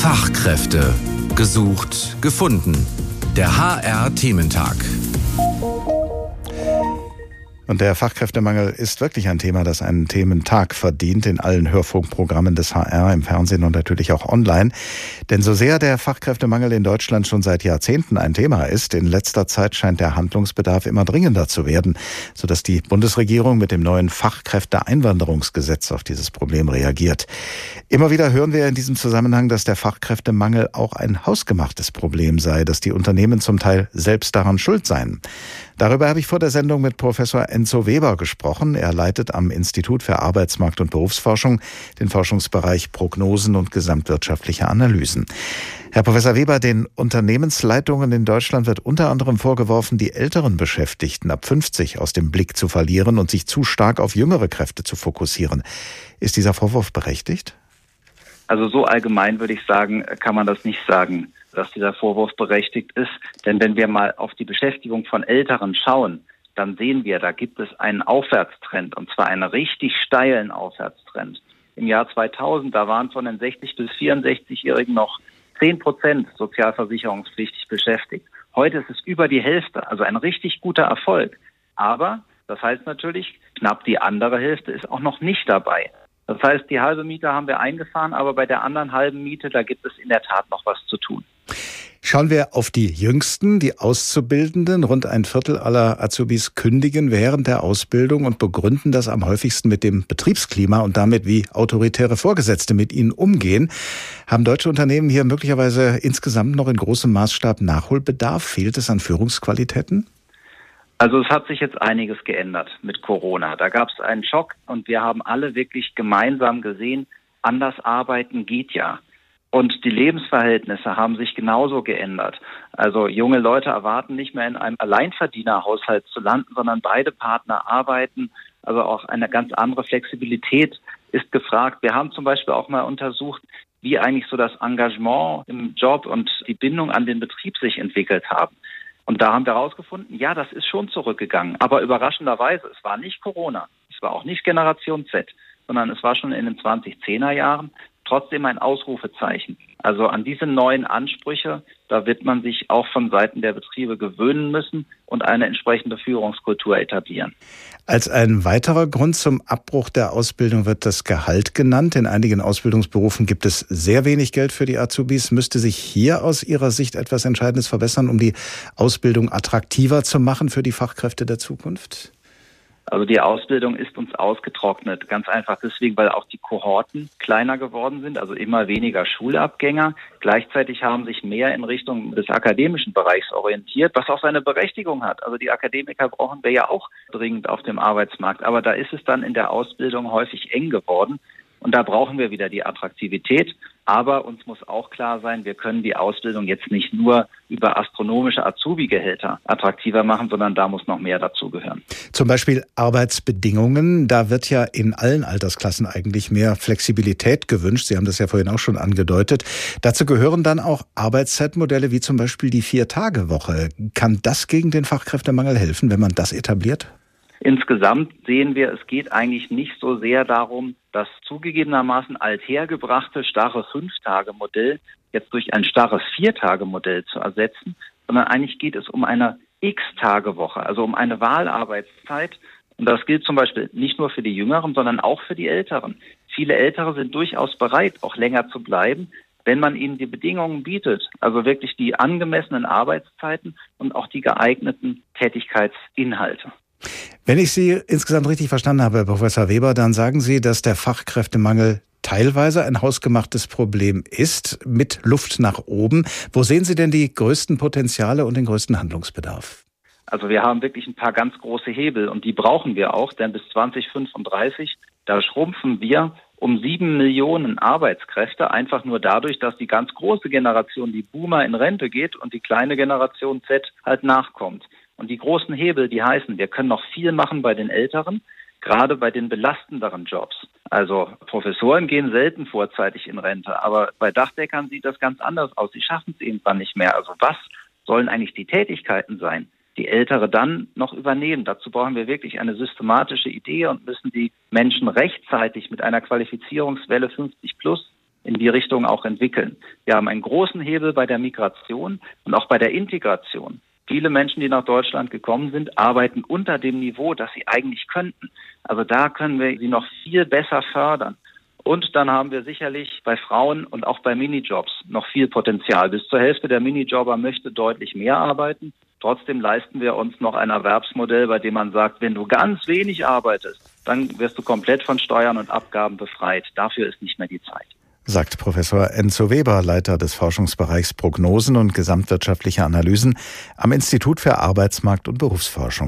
Fachkräfte. Gesucht, gefunden. Der HR-Thementag. Und der Fachkräftemangel ist wirklich ein Thema, das einen Thementag verdient in allen Hörfunkprogrammen des HR, im Fernsehen und natürlich auch online. Denn so sehr der Fachkräftemangel in Deutschland schon seit Jahrzehnten ein Thema ist, in letzter Zeit scheint der Handlungsbedarf immer dringender zu werden, sodass die Bundesregierung mit dem neuen Fachkräfteeinwanderungsgesetz auf dieses Problem reagiert. Immer wieder hören wir in diesem Zusammenhang, dass der Fachkräftemangel auch ein hausgemachtes Problem sei, dass die Unternehmen zum Teil selbst daran schuld seien. Darüber habe ich vor der Sendung mit Professor Enzo Weber gesprochen. Er leitet am Institut für Arbeitsmarkt und Berufsforschung den Forschungsbereich Prognosen und gesamtwirtschaftliche Analysen. Herr Professor Weber, den Unternehmensleitungen in Deutschland wird unter anderem vorgeworfen, die älteren Beschäftigten ab 50 aus dem Blick zu verlieren und sich zu stark auf jüngere Kräfte zu fokussieren. Ist dieser Vorwurf berechtigt? Also so allgemein würde ich sagen, kann man das nicht sagen dass dieser Vorwurf berechtigt ist. Denn wenn wir mal auf die Beschäftigung von Älteren schauen, dann sehen wir, da gibt es einen Aufwärtstrend und zwar einen richtig steilen Aufwärtstrend. Im Jahr 2000, da waren von den 60 bis 64-Jährigen noch 10 Prozent sozialversicherungspflichtig beschäftigt. Heute ist es über die Hälfte, also ein richtig guter Erfolg. Aber das heißt natürlich, knapp die andere Hälfte ist auch noch nicht dabei. Das heißt, die halbe Miete haben wir eingefahren, aber bei der anderen halben Miete, da gibt es in der Tat noch was zu tun. Schauen wir auf die Jüngsten, die Auszubildenden. Rund ein Viertel aller Azubis kündigen während der Ausbildung und begründen das am häufigsten mit dem Betriebsklima und damit, wie autoritäre Vorgesetzte mit ihnen umgehen. Haben deutsche Unternehmen hier möglicherweise insgesamt noch in großem Maßstab Nachholbedarf? Fehlt es an Führungsqualitäten? Also es hat sich jetzt einiges geändert mit Corona. Da gab es einen Schock und wir haben alle wirklich gemeinsam gesehen, anders arbeiten geht ja. Und die Lebensverhältnisse haben sich genauso geändert. Also junge Leute erwarten nicht mehr in einem Alleinverdienerhaushalt zu landen, sondern beide Partner arbeiten. Also auch eine ganz andere Flexibilität ist gefragt. Wir haben zum Beispiel auch mal untersucht, wie eigentlich so das Engagement im Job und die Bindung an den Betrieb sich entwickelt haben. Und da haben wir herausgefunden, ja, das ist schon zurückgegangen. Aber überraschenderweise, es war nicht Corona, es war auch nicht Generation Z, sondern es war schon in den 2010er Jahren trotzdem ein Ausrufezeichen. Also an diese neuen Ansprüche, da wird man sich auch von Seiten der Betriebe gewöhnen müssen und eine entsprechende Führungskultur etablieren. Als ein weiterer Grund zum Abbruch der Ausbildung wird das Gehalt genannt. In einigen Ausbildungsberufen gibt es sehr wenig Geld für die Azubis. Müsste sich hier aus Ihrer Sicht etwas Entscheidendes verbessern, um die Ausbildung attraktiver zu machen für die Fachkräfte der Zukunft? Also die Ausbildung ist uns ausgetrocknet, ganz einfach deswegen, weil auch die Kohorten kleiner geworden sind, also immer weniger Schulabgänger. Gleichzeitig haben sich mehr in Richtung des akademischen Bereichs orientiert, was auch seine Berechtigung hat. Also die Akademiker brauchen wir ja auch dringend auf dem Arbeitsmarkt, aber da ist es dann in der Ausbildung häufig eng geworden. Und da brauchen wir wieder die Attraktivität. Aber uns muss auch klar sein, wir können die Ausbildung jetzt nicht nur über astronomische Azubi-Gehälter attraktiver machen, sondern da muss noch mehr dazugehören. Zum Beispiel Arbeitsbedingungen. Da wird ja in allen Altersklassen eigentlich mehr Flexibilität gewünscht. Sie haben das ja vorhin auch schon angedeutet. Dazu gehören dann auch Arbeitszeitmodelle wie zum Beispiel die Vier-Tage-Woche. Kann das gegen den Fachkräftemangel helfen, wenn man das etabliert? Insgesamt sehen wir, es geht eigentlich nicht so sehr darum, das zugegebenermaßen althergebrachte starre Fünf-Tage-Modell jetzt durch ein starres Vier-Tage-Modell zu ersetzen, sondern eigentlich geht es um eine X-Tage-Woche, also um eine Wahlarbeitszeit. Und das gilt zum Beispiel nicht nur für die Jüngeren, sondern auch für die Älteren. Viele Ältere sind durchaus bereit, auch länger zu bleiben, wenn man ihnen die Bedingungen bietet, also wirklich die angemessenen Arbeitszeiten und auch die geeigneten Tätigkeitsinhalte. Wenn ich Sie insgesamt richtig verstanden habe, Herr Professor Weber, dann sagen Sie, dass der Fachkräftemangel teilweise ein hausgemachtes Problem ist, mit Luft nach oben. Wo sehen Sie denn die größten Potenziale und den größten Handlungsbedarf? Also wir haben wirklich ein paar ganz große Hebel und die brauchen wir auch, denn bis 2035, da schrumpfen wir um sieben Millionen Arbeitskräfte, einfach nur dadurch, dass die ganz große Generation, die Boomer, in Rente geht und die kleine Generation Z halt nachkommt. Und die großen Hebel, die heißen, wir können noch viel machen bei den Älteren, gerade bei den belastenderen Jobs. Also Professoren gehen selten vorzeitig in Rente, aber bei Dachdeckern sieht das ganz anders aus. Sie schaffen es irgendwann nicht mehr. Also was sollen eigentlich die Tätigkeiten sein, die Ältere dann noch übernehmen? Dazu brauchen wir wirklich eine systematische Idee und müssen die Menschen rechtzeitig mit einer Qualifizierungswelle 50 plus in die Richtung auch entwickeln. Wir haben einen großen Hebel bei der Migration und auch bei der Integration. Viele Menschen, die nach Deutschland gekommen sind, arbeiten unter dem Niveau, das sie eigentlich könnten. Also da können wir sie noch viel besser fördern. Und dann haben wir sicherlich bei Frauen und auch bei Minijobs noch viel Potenzial. Bis zur Hälfte der Minijobber möchte deutlich mehr arbeiten. Trotzdem leisten wir uns noch ein Erwerbsmodell, bei dem man sagt, wenn du ganz wenig arbeitest, dann wirst du komplett von Steuern und Abgaben befreit. Dafür ist nicht mehr die Zeit sagt Professor Enzo Weber, Leiter des Forschungsbereichs Prognosen und gesamtwirtschaftliche Analysen am Institut für Arbeitsmarkt und Berufsforschung.